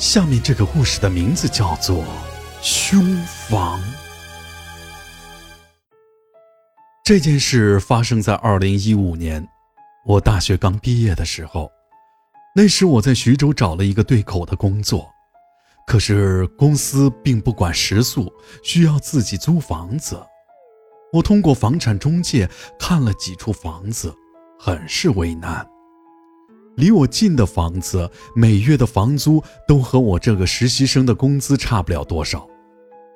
下面这个故事的名字叫做《凶房》。这件事发生在二零一五年，我大学刚毕业的时候。那时我在徐州找了一个对口的工作，可是公司并不管食宿，需要自己租房子。我通过房产中介看了几处房子，很是为难。离我近的房子，每月的房租都和我这个实习生的工资差不了多少，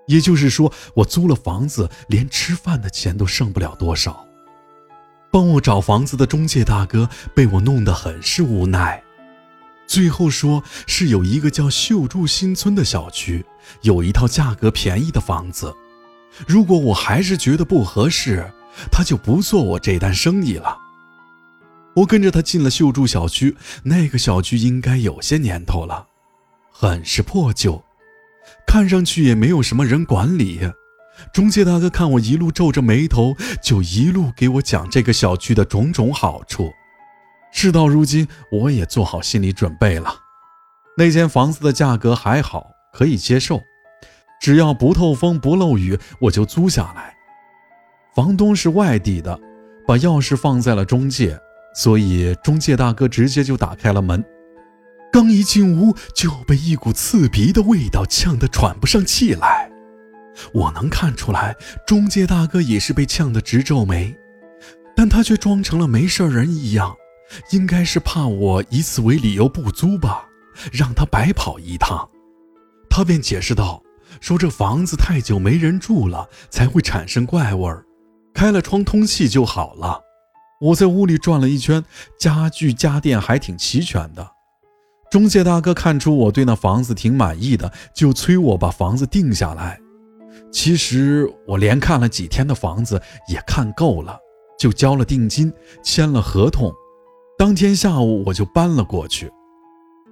也就是说，我租了房子，连吃饭的钱都剩不了多少。帮我找房子的中介大哥被我弄得很是无奈，最后说是有一个叫秀筑新村的小区，有一套价格便宜的房子。如果我还是觉得不合适，他就不做我这单生意了。我跟着他进了秀柱小区，那个小区应该有些年头了，很是破旧，看上去也没有什么人管理。中介大哥看我一路皱着眉头，就一路给我讲这个小区的种种好处。事到如今，我也做好心理准备了。那间房子的价格还好，可以接受。只要不透风不漏雨，我就租下来。房东是外地的，把钥匙放在了中介，所以中介大哥直接就打开了门。刚一进屋，就被一股刺鼻的味道呛得喘不上气来。我能看出来，中介大哥也是被呛得直皱眉，但他却装成了没事人一样，应该是怕我以此为理由不租吧，让他白跑一趟。他便解释道。说这房子太久没人住了，才会产生怪味儿，开了窗通气就好了。我在屋里转了一圈，家具家电还挺齐全的。中介大哥看出我对那房子挺满意的，就催我把房子定下来。其实我连看了几天的房子也看够了，就交了定金，签了合同。当天下午我就搬了过去。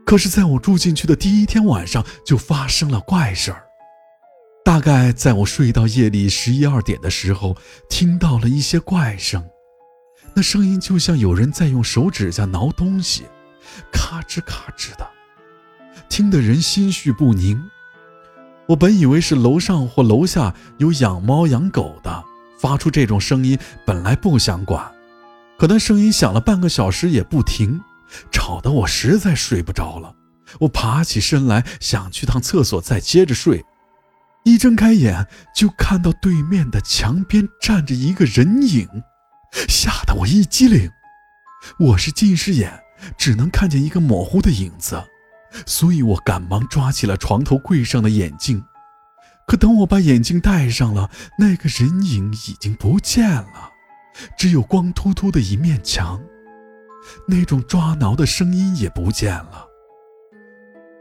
可是，在我住进去的第一天晚上，就发生了怪事儿。大概在我睡到夜里十一二点的时候，听到了一些怪声，那声音就像有人在用手指甲挠东西，咔吱咔吱的，听得人心绪不宁。我本以为是楼上或楼下有养猫养狗的发出这种声音，本来不想管，可那声音响了半个小时也不停，吵得我实在睡不着了。我爬起身来想去趟厕所再接着睡。一睁开眼，就看到对面的墙边站着一个人影，吓得我一激灵。我是近视眼，只能看见一个模糊的影子，所以我赶忙抓起了床头柜上的眼镜。可等我把眼镜戴上了，那个人影已经不见了，只有光秃秃的一面墙，那种抓挠的声音也不见了。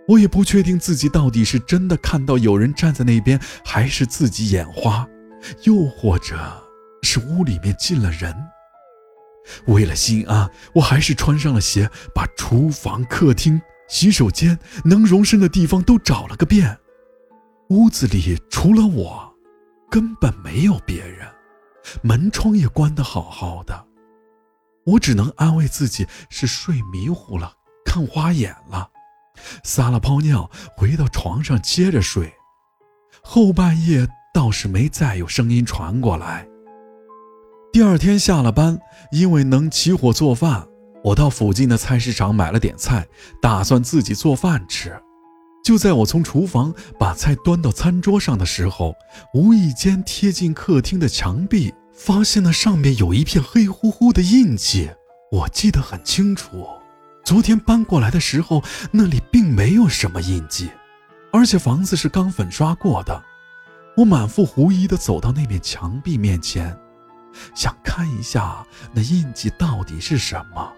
我也不确定自己到底是真的看到有人站在那边，还是自己眼花，又或者是屋里面进了人。为了心安，我还是穿上了鞋，把厨房、客厅、洗手间能容身的地方都找了个遍。屋子里除了我，根本没有别人，门窗也关得好好的。我只能安慰自己是睡迷糊了，看花眼了。撒了泡尿，回到床上接着睡。后半夜倒是没再有声音传过来。第二天下了班，因为能起火做饭，我到附近的菜市场买了点菜，打算自己做饭吃。就在我从厨房把菜端到餐桌上的时候，无意间贴近客厅的墙壁，发现那上面有一片黑乎乎的印记。我记得很清楚。昨天搬过来的时候，那里并没有什么印记，而且房子是刚粉刷过的。我满腹狐疑地走到那面墙壁面前，想看一下那印记到底是什么。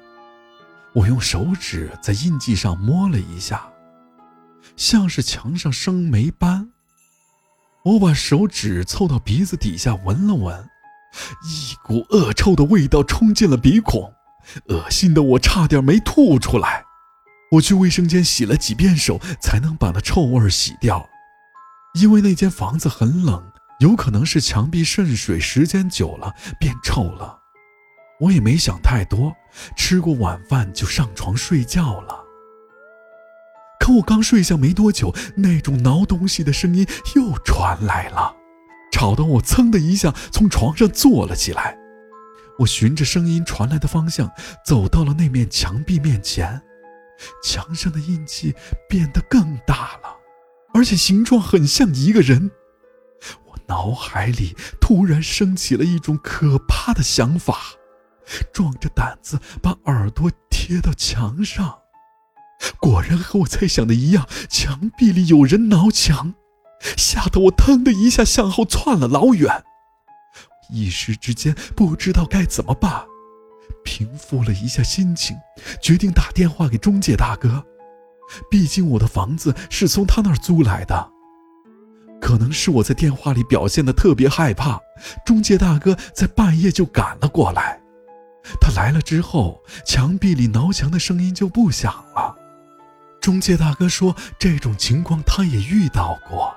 我用手指在印记上摸了一下，像是墙上生霉斑。我把手指凑到鼻子底下闻了闻，一股恶臭的味道冲进了鼻孔。恶心的我差点没吐出来，我去卫生间洗了几遍手，才能把那臭味洗掉。因为那间房子很冷，有可能是墙壁渗水时间久了变臭了。我也没想太多，吃过晚饭就上床睡觉了。可我刚睡下没多久，那种挠东西的声音又传来了，吵得我噌的一下从床上坐了起来。我循着声音传来的方向走到了那面墙壁面前，墙上的印记变得更大了，而且形状很像一个人。脑海里突然升起了一种可怕的想法，壮着胆子把耳朵贴到墙上。果然和我猜想的一样，墙壁里有人挠墙，吓得我腾的一下向后窜了老远。一时之间不知道该怎么办，平复了一下心情，决定打电话给中介大哥。毕竟我的房子是从他那儿租来的。可能是我在电话里表现的特别害怕，中介大哥在半夜就赶了过来。他来了之后，墙壁里挠墙的声音就不响了。中介大哥说，这种情况他也遇到过，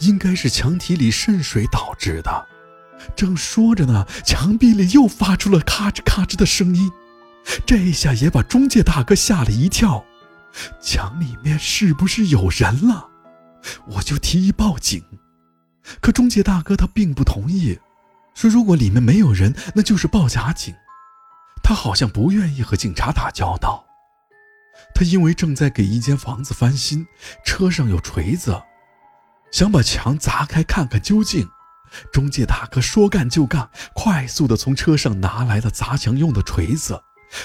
应该是墙体里渗水导致的。正说着呢，墙壁里又发出了咔吱咔吱的声音，这一下也把中介大哥吓了一跳。墙里面是不是有人了？我就提议报警，可中介大哥他并不同意，说如果里面没有人，那就是报假警。他好像不愿意和警察打交道。他因为正在给一间房子翻新，车上有锤子，想把墙砸开看看究竟。中介大哥说干就干，快速地从车上拿来了砸墙用的锤子，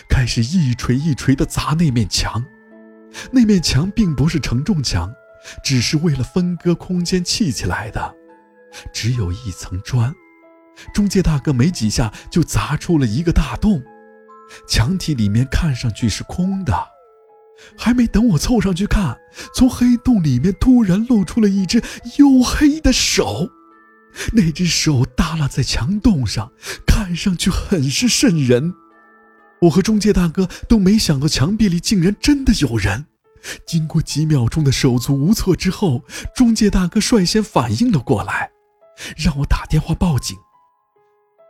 开始一锤一锤地砸那面墙。那面墙并不是承重墙，只是为了分割空间砌起来的，只有一层砖。中介大哥没几下就砸出了一个大洞，墙体里面看上去是空的。还没等我凑上去看，从黑洞里面突然露出了一只黝黑的手。那只手耷拉在墙洞上，看上去很是瘆人。我和中介大哥都没想到墙壁里竟然真的有人。经过几秒钟的手足无措之后，中介大哥率先反应了过来，让我打电话报警。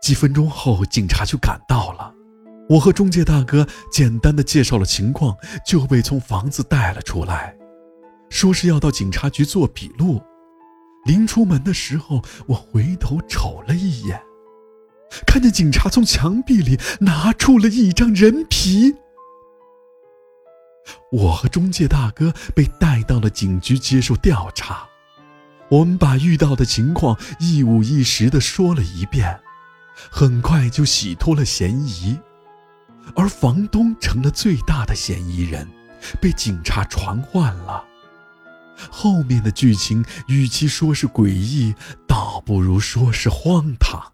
几分钟后，警察就赶到了。我和中介大哥简单的介绍了情况，就被从房子带了出来，说是要到警察局做笔录。临出门的时候，我回头瞅了一眼，看见警察从墙壁里拿出了一张人皮。我和中介大哥被带到了警局接受调查，我们把遇到的情况一五一十的说了一遍，很快就洗脱了嫌疑，而房东成了最大的嫌疑人，被警察传唤了。后面的剧情，与其说是诡异，倒不如说是荒唐。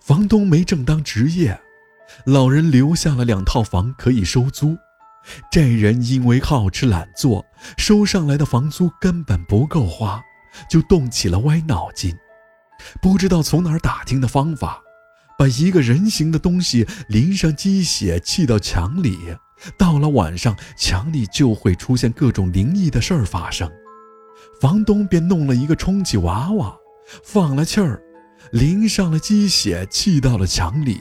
房东没正当职业，老人留下了两套房可以收租，这人因为好吃懒做，收上来的房租根本不够花，就动起了歪脑筋，不知道从哪儿打听的方法，把一个人形的东西淋上鸡血，砌到墙里。到了晚上，墙里就会出现各种灵异的事儿发生。房东便弄了一个充气娃娃，放了气儿，淋上了鸡血，砌到了墙里，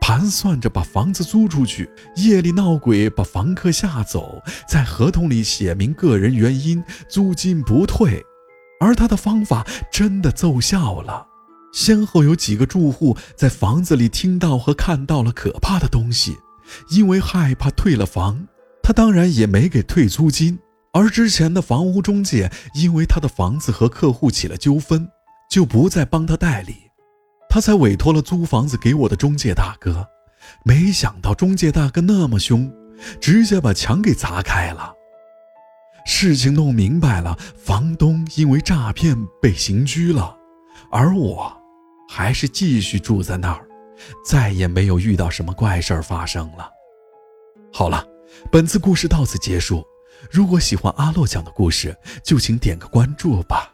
盘算着把房子租出去，夜里闹鬼把房客吓走，在合同里写明个人原因，租金不退。而他的方法真的奏效了，先后有几个住户在房子里听到和看到了可怕的东西。因为害怕退了房，他当然也没给退租金。而之前的房屋中介因为他的房子和客户起了纠纷，就不再帮他代理，他才委托了租房子给我的中介大哥。没想到中介大哥那么凶，直接把墙给砸开了。事情弄明白了，房东因为诈骗被刑拘了，而我，还是继续住在那儿。再也没有遇到什么怪事儿发生了。好了，本次故事到此结束。如果喜欢阿洛讲的故事，就请点个关注吧。